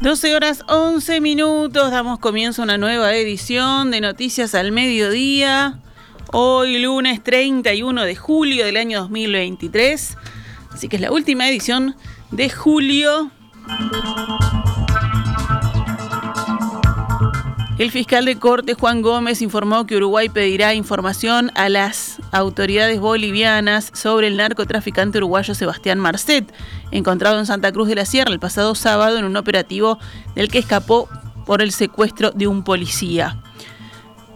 12 horas 11 minutos, damos comienzo a una nueva edición de Noticias al Mediodía. Hoy lunes 31 de julio del año 2023. Así que es la última edición de julio. El fiscal de corte Juan Gómez informó que Uruguay pedirá información a las autoridades bolivianas sobre el narcotraficante uruguayo Sebastián Marcet, encontrado en Santa Cruz de la Sierra el pasado sábado en un operativo del que escapó por el secuestro de un policía.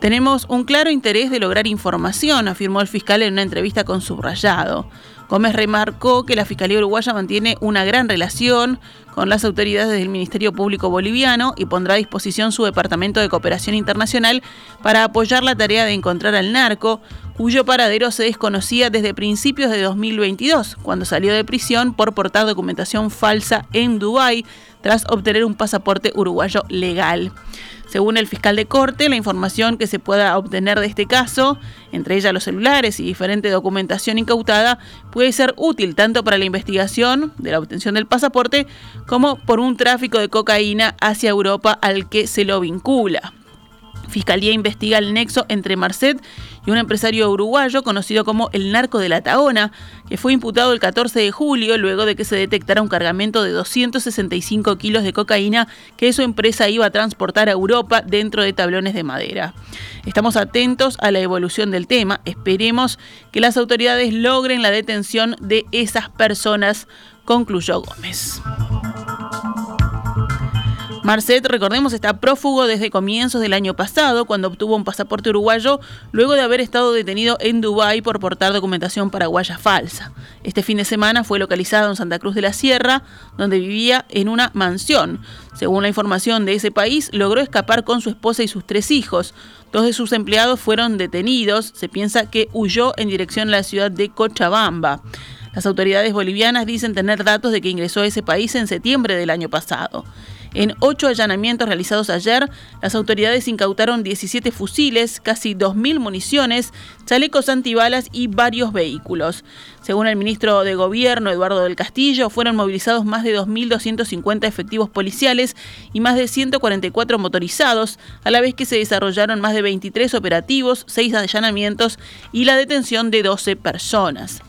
Tenemos un claro interés de lograr información, afirmó el fiscal en una entrevista con Subrayado. Gómez remarcó que la Fiscalía Uruguaya mantiene una gran relación con las autoridades del Ministerio Público Boliviano y pondrá a disposición su Departamento de Cooperación Internacional para apoyar la tarea de encontrar al narco, cuyo paradero se desconocía desde principios de 2022, cuando salió de prisión por portar documentación falsa en Dubái tras obtener un pasaporte uruguayo legal. Según el fiscal de corte, la información que se pueda obtener de este caso, entre ellas los celulares y diferente documentación incautada, puede ser útil tanto para la investigación de la obtención del pasaporte como por un tráfico de cocaína hacia Europa al que se lo vincula. Fiscalía investiga el nexo entre Marcet y un empresario uruguayo conocido como el narco de la Taona, que fue imputado el 14 de julio luego de que se detectara un cargamento de 265 kilos de cocaína que su empresa iba a transportar a Europa dentro de tablones de madera. Estamos atentos a la evolución del tema, esperemos que las autoridades logren la detención de esas personas, concluyó Gómez. Marcet, recordemos, está prófugo desde comienzos del año pasado, cuando obtuvo un pasaporte uruguayo, luego de haber estado detenido en Dubái por portar documentación paraguaya falsa. Este fin de semana fue localizado en Santa Cruz de la Sierra, donde vivía en una mansión. Según la información de ese país, logró escapar con su esposa y sus tres hijos. Dos de sus empleados fueron detenidos. Se piensa que huyó en dirección a la ciudad de Cochabamba. Las autoridades bolivianas dicen tener datos de que ingresó a ese país en septiembre del año pasado. En ocho allanamientos realizados ayer, las autoridades incautaron 17 fusiles, casi 2.000 municiones, chalecos antibalas y varios vehículos. Según el ministro de Gobierno, Eduardo del Castillo, fueron movilizados más de 2.250 efectivos policiales y más de 144 motorizados, a la vez que se desarrollaron más de 23 operativos, 6 allanamientos y la detención de 12 personas.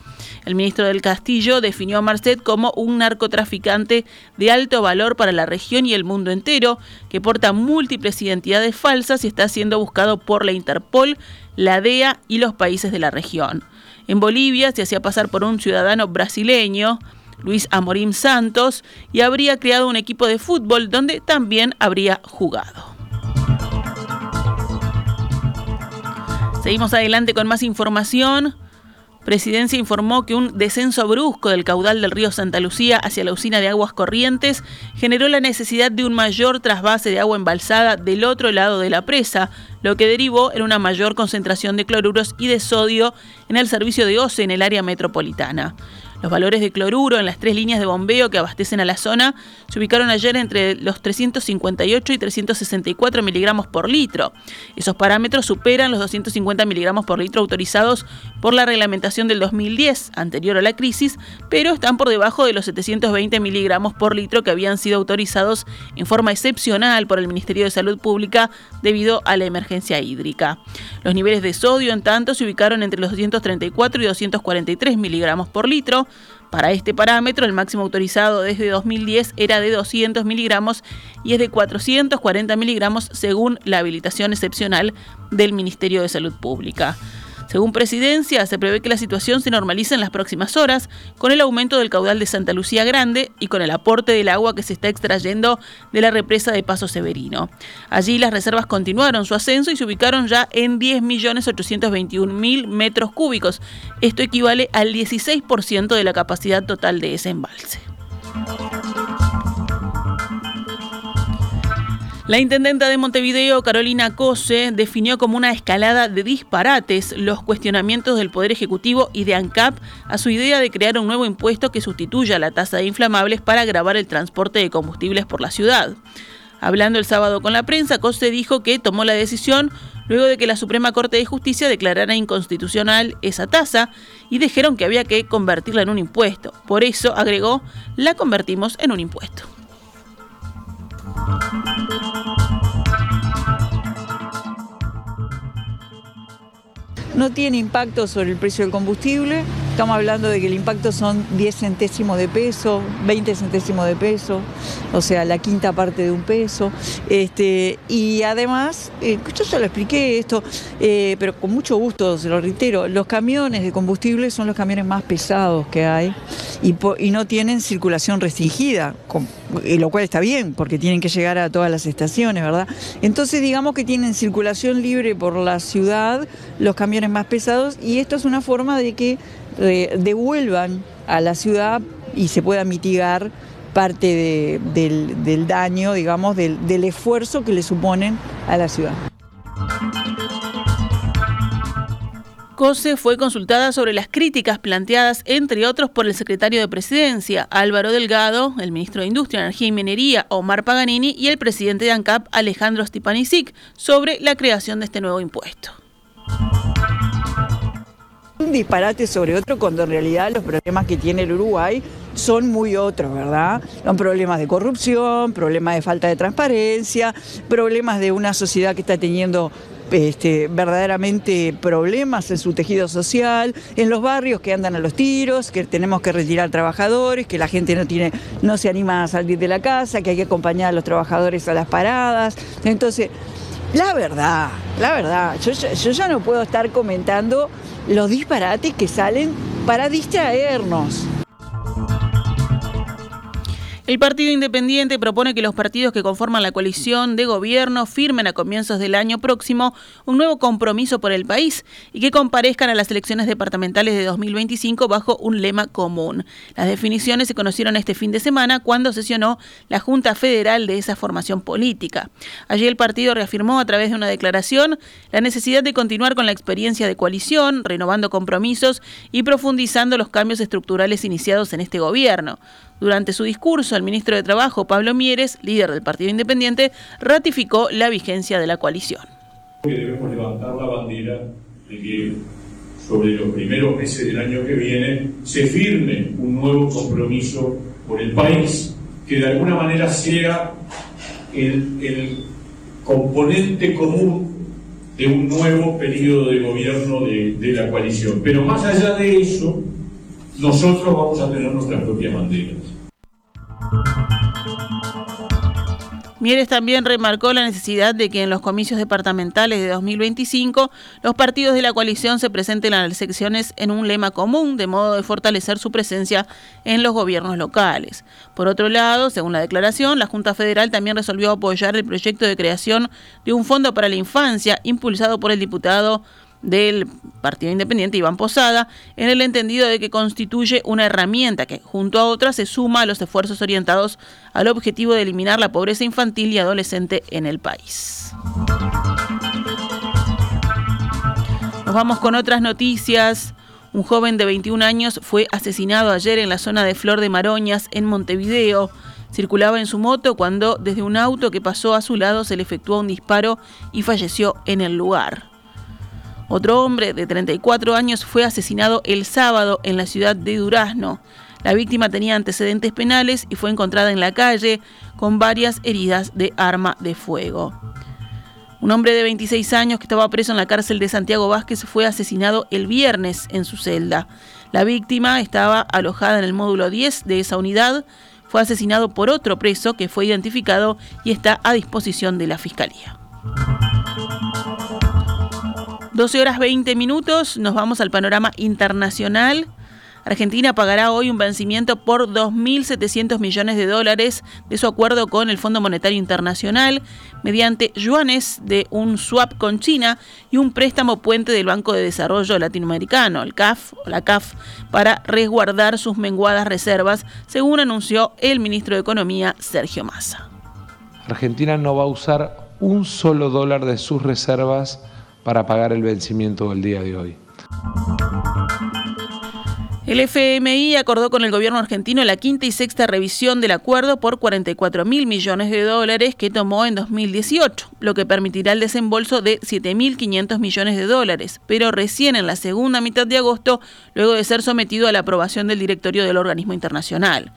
El ministro del Castillo definió a Marcet como un narcotraficante de alto valor para la región y el mundo entero, que porta múltiples identidades falsas y está siendo buscado por la Interpol, la DEA y los países de la región. En Bolivia se hacía pasar por un ciudadano brasileño, Luis Amorim Santos, y habría creado un equipo de fútbol donde también habría jugado. Seguimos adelante con más información. Presidencia informó que un descenso brusco del caudal del río Santa Lucía hacia la usina de aguas corrientes generó la necesidad de un mayor trasvase de agua embalsada del otro lado de la presa, lo que derivó en una mayor concentración de cloruros y de sodio en el servicio de OCE en el área metropolitana. Los valores de cloruro en las tres líneas de bombeo que abastecen a la zona se ubicaron ayer entre los 358 y 364 miligramos por litro. Esos parámetros superan los 250 miligramos por litro autorizados por la reglamentación del 2010, anterior a la crisis, pero están por debajo de los 720 miligramos por litro que habían sido autorizados en forma excepcional por el Ministerio de Salud Pública debido a la emergencia hídrica. Los niveles de sodio, en tanto, se ubicaron entre los 234 y 243 miligramos por litro, para este parámetro, el máximo autorizado desde 2010 era de 200 miligramos y es de 440 miligramos según la habilitación excepcional del Ministerio de Salud Pública. Según Presidencia, se prevé que la situación se normalice en las próximas horas con el aumento del caudal de Santa Lucía Grande y con el aporte del agua que se está extrayendo de la represa de Paso Severino. Allí las reservas continuaron su ascenso y se ubicaron ya en 10.821.000 metros cúbicos. Esto equivale al 16% de la capacidad total de ese embalse. La intendenta de Montevideo, Carolina Cose, definió como una escalada de disparates los cuestionamientos del Poder Ejecutivo y de ANCAP a su idea de crear un nuevo impuesto que sustituya la tasa de inflamables para agravar el transporte de combustibles por la ciudad. Hablando el sábado con la prensa, Cose dijo que tomó la decisión luego de que la Suprema Corte de Justicia declarara inconstitucional esa tasa y dijeron que había que convertirla en un impuesto. Por eso, agregó, la convertimos en un impuesto. No tiene impacto sobre el precio del combustible. Estamos hablando de que el impacto son 10 centésimos de peso, 20 centésimos de peso, o sea, la quinta parte de un peso. Este, y además, eh, yo ya lo expliqué esto, eh, pero con mucho gusto se lo reitero, los camiones de combustible son los camiones más pesados que hay y, no tienen circulación restringida, lo cual está bien, porque tienen que llegar a todas las estaciones, ¿verdad? Entonces digamos que tienen circulación libre por la ciudad los camiones más pesados y esto es una forma de que eh, devuelvan a la ciudad y se pueda mitigar parte del, daño, digamos, del, del esfuerzo que le suponen a la ciudad. COSE fue consultada sobre las críticas planteadas, entre otros, por el secretario de Presidencia, Álvaro Delgado, el ministro de Industria, Energía y Minería, Omar Paganini, y el presidente de ANCAP, Alejandro Stipanisic, sobre la creación de este nuevo impuesto. Un disparate sobre otro cuando en realidad los problemas que tiene el Uruguay son muy otros, ¿verdad? Son problemas de corrupción, problemas de falta de transparencia, problemas de una sociedad que está teniendo este, verdaderamente problemas en su tejido social, en los barrios que andan a los tiros, que tenemos que retirar trabajadores, que la gente no, tiene, no se anima a salir de la casa, que hay que acompañar a los trabajadores a las paradas. Entonces, la verdad, la verdad, yo, yo ya no puedo estar comentando los disparates que salen para distraernos. El Partido Independiente propone que los partidos que conforman la coalición de gobierno firmen a comienzos del año próximo un nuevo compromiso por el país y que comparezcan a las elecciones departamentales de 2025 bajo un lema común. Las definiciones se conocieron este fin de semana cuando sesionó la Junta Federal de esa formación política. Allí el partido reafirmó a través de una declaración la necesidad de continuar con la experiencia de coalición, renovando compromisos y profundizando los cambios estructurales iniciados en este gobierno. Durante su discurso, el ministro de Trabajo, Pablo Mieres, líder del Partido Independiente, ratificó la vigencia de la coalición. Debemos levantar la bandera de que sobre los primeros meses del año que viene se firme un nuevo compromiso por el país que de alguna manera sea el, componente común de un nuevo periodo de gobierno de, de la coalición. Pero más allá de eso, nosotros vamos a tener nuestras propias banderas. Mieres también remarcó la necesidad de que en los comicios departamentales de 2025 los partidos de la coalición se presenten a las secciones en un lema común, de modo de fortalecer su presencia en los gobiernos locales. Por otro lado, según la declaración, la Junta Federal también resolvió apoyar el proyecto de creación de un fondo para la infancia impulsado por el diputado del Partido Independiente Iván Posada, en el entendido de que constituye una herramienta que, junto a otras, se suma a los esfuerzos orientados al objetivo de eliminar la pobreza infantil y adolescente en el país. Nos vamos con otras noticias. Un joven de 21 años fue asesinado ayer en la zona de Flor de Maroñas, en Montevideo. Circulaba en su moto cuando desde un auto que pasó a su lado se le efectuó un disparo y falleció en el lugar. Otro hombre de 34 años fue asesinado el sábado en la ciudad de Durazno. La víctima tenía antecedentes penales y fue encontrada en la calle con varias heridas de arma de fuego. Un hombre de 26 años que estaba preso en la cárcel de Santiago Vázquez fue asesinado el viernes en su celda. La víctima estaba alojada en el módulo 10 de esa unidad. Fue asesinado por otro preso que fue identificado y está a disposición de la Fiscalía. 12 horas 20 minutos, nos vamos al panorama internacional. Argentina pagará hoy un vencimiento por 2.700 millones de dólares de su acuerdo con el Fondo Monetario Internacional mediante yuanes de un swap con China y un préstamo puente del Banco de Desarrollo Latinoamericano, el CAF o la CAF, para resguardar sus menguadas reservas, según anunció el ministro de Economía Sergio Massa. Argentina no va a usar un solo dólar de sus reservas para pagar el vencimiento del día de hoy. El FMI acordó con el gobierno argentino la quinta y sexta revisión del acuerdo por 44 mil millones de dólares que tomó en 2018, lo que permitirá el desembolso de 7.500 millones de dólares, pero recién en la segunda mitad de agosto, luego de ser sometido a la aprobación del directorio del organismo internacional.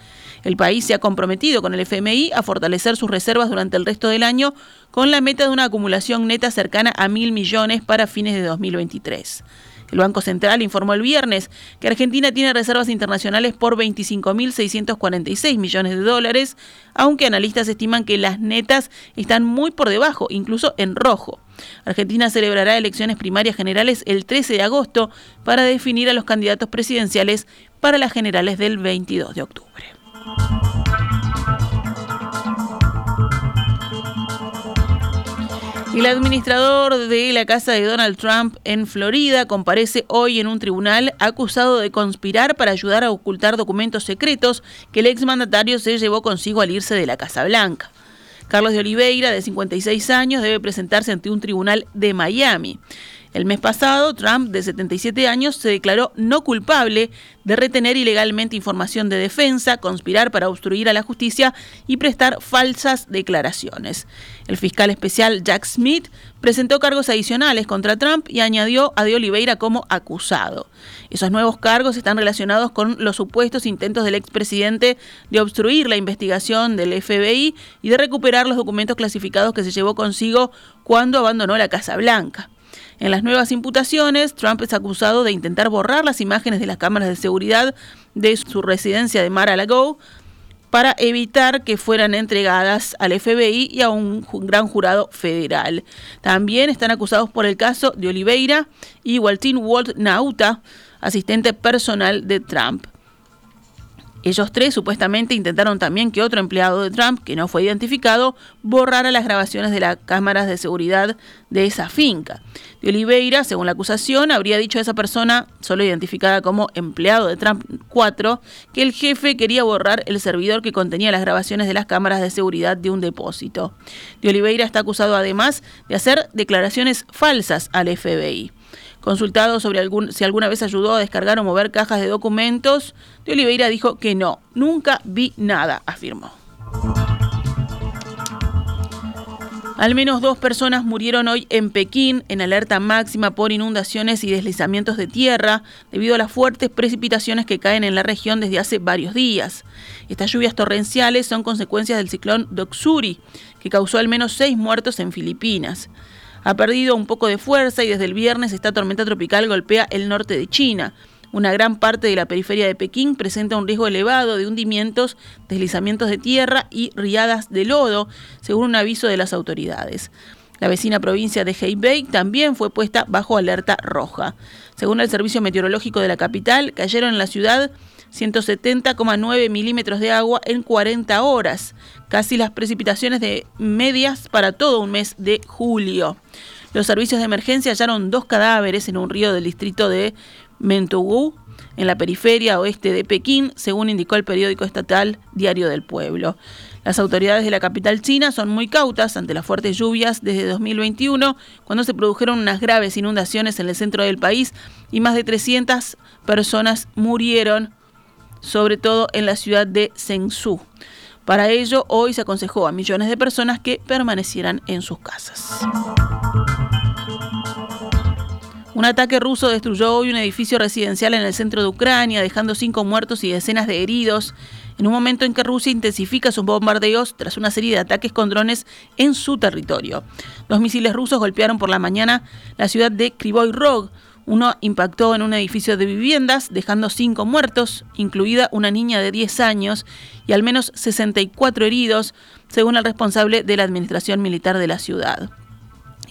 El país se ha comprometido con el FMI a fortalecer sus reservas durante el resto del año con la meta de una acumulación neta cercana a mil millones para fines de 2023. El Banco Central informó el viernes que Argentina tiene reservas internacionales por 25.646 millones de dólares, aunque analistas estiman que las netas están muy por debajo, incluso en rojo. Argentina celebrará elecciones primarias generales el 13 de agosto para definir a los candidatos presidenciales para las generales del 22 de octubre. El administrador de la casa de Donald Trump en Florida comparece hoy en un tribunal acusado de conspirar para ayudar a ocultar documentos secretos que el exmandatario se llevó consigo al irse de la Casa Blanca. Carlos de Oliveira, de 56 años, debe presentarse ante un tribunal de Miami. El mes pasado, Trump, de 77 años, se declaró no culpable de retener ilegalmente información de defensa, conspirar para obstruir a la justicia y prestar falsas declaraciones. El fiscal especial Jack Smith presentó cargos adicionales contra Trump y añadió a De Oliveira como acusado. Esos nuevos cargos están relacionados con los supuestos intentos del expresidente de obstruir la investigación del FBI y de recuperar los documentos clasificados que se llevó consigo cuando abandonó la Casa Blanca. En las nuevas imputaciones, Trump es acusado de intentar borrar las imágenes de las cámaras de seguridad de su residencia de Mar-a-Lago para evitar que fueran entregadas al FBI y a un gran jurado federal. También están acusados por el caso de Oliveira y Waltin Walt Nauta, asistente personal de Trump. Ellos tres supuestamente intentaron también que otro empleado de Trump, que no fue identificado, borrara las grabaciones de las cámaras de seguridad de esa finca. De Oliveira, según la acusación, habría dicho a esa persona, solo identificada como empleado de Trump 4, que el jefe quería borrar el servidor que contenía las grabaciones de las cámaras de seguridad de un depósito. De Oliveira está acusado además de hacer declaraciones falsas al FBI. Consultado sobre si alguna vez ayudó a descargar o mover cajas de documentos, de Oliveira dijo que no, nunca vi nada, afirmó. Al menos dos personas murieron hoy en Pekín en alerta máxima por inundaciones y deslizamientos de tierra debido a las fuertes precipitaciones que caen en la región desde hace varios días. Estas lluvias torrenciales son consecuencias del ciclón Doksuri, que causó al menos seis muertos en Filipinas ha perdido un poco de fuerza y desde el viernes esta tormenta tropical golpea el norte de China. Una gran parte de la periferia de Pekín presenta un riesgo elevado de hundimientos, deslizamientos de tierra y riadas de lodo, según un aviso de las autoridades. La vecina provincia de Hebei también fue puesta bajo alerta roja. Según el Servicio Meteorológico de la capital, cayeron en la ciudad 170,9 milímetros de agua en 40 horas, casi las precipitaciones de medias para todo un mes de julio. Los servicios de emergencia hallaron dos cadáveres en un río del distrito de Mentugú, en la periferia oeste de Pekín, según indicó el periódico estatal Diario del Pueblo. Las autoridades de la capital china son muy cautas ante las fuertes lluvias desde 2021, cuando se produjeron unas graves inundaciones en el centro del país y más de 300 personas murieron sobre todo en la ciudad de Zhengzhou. Para ello, hoy se aconsejó a millones de personas que permanecieran en sus casas. Un ataque ruso destruyó hoy un edificio residencial en el centro de Ucrania, dejando cinco muertos y decenas de heridos, en un momento en que Rusia intensifica sus bombardeos tras una serie de ataques con drones en su territorio. Dos misiles rusos golpearon por la mañana la ciudad de Krivoy Rog, uno impactó en un edificio de viviendas, dejando cinco muertos, incluida una niña de 10 años, y al menos 64 heridos, según el responsable de la administración militar de la ciudad.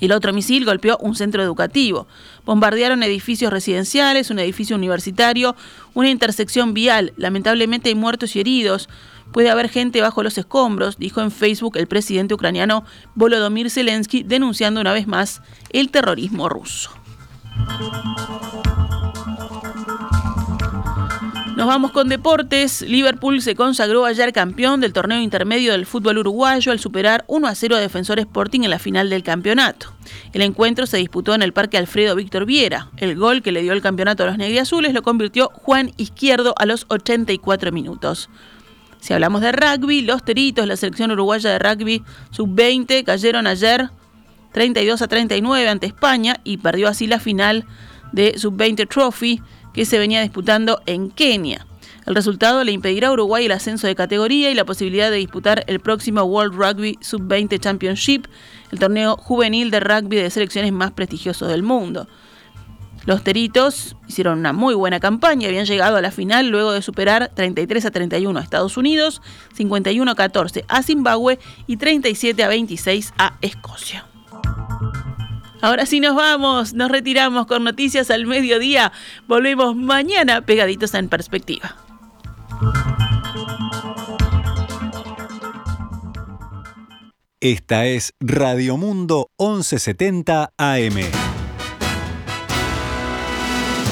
El otro misil golpeó un centro educativo. Bombardearon edificios residenciales, un edificio universitario, una intersección vial. Lamentablemente hay muertos y heridos. Puede haber gente bajo los escombros, dijo en Facebook el presidente ucraniano Volodymyr Zelensky, denunciando una vez más el terrorismo ruso. Nos vamos con deportes. Liverpool se consagró ayer campeón del torneo intermedio del fútbol uruguayo al superar 1 a 0 a Defensor Sporting en la final del campeonato. El encuentro se disputó en el Parque Alfredo Víctor Viera. El gol que le dio el campeonato a los negriazules lo convirtió Juan Izquierdo a los 84 minutos. Si hablamos de rugby, los Teritos, la selección uruguaya de rugby sub-20, cayeron ayer 32 a 39 ante España y perdió así la final de sub-20 Trophy que se venía disputando en Kenia. El resultado le impedirá a Uruguay el ascenso de categoría y la posibilidad de disputar el próximo World Rugby Sub-20 Championship, el torneo juvenil de rugby de selecciones más prestigiosos del mundo. Los Teritos hicieron una muy buena campaña, habían llegado a la final luego de superar 33 a 31 a Estados Unidos, 51 a 14 a Zimbabue y 37 a 26 a Escocia. Ahora sí nos vamos, nos retiramos con noticias al mediodía. Volvemos mañana pegaditos en perspectiva. Esta es Radio Mundo 1170 AM.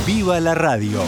¡Viva la radio!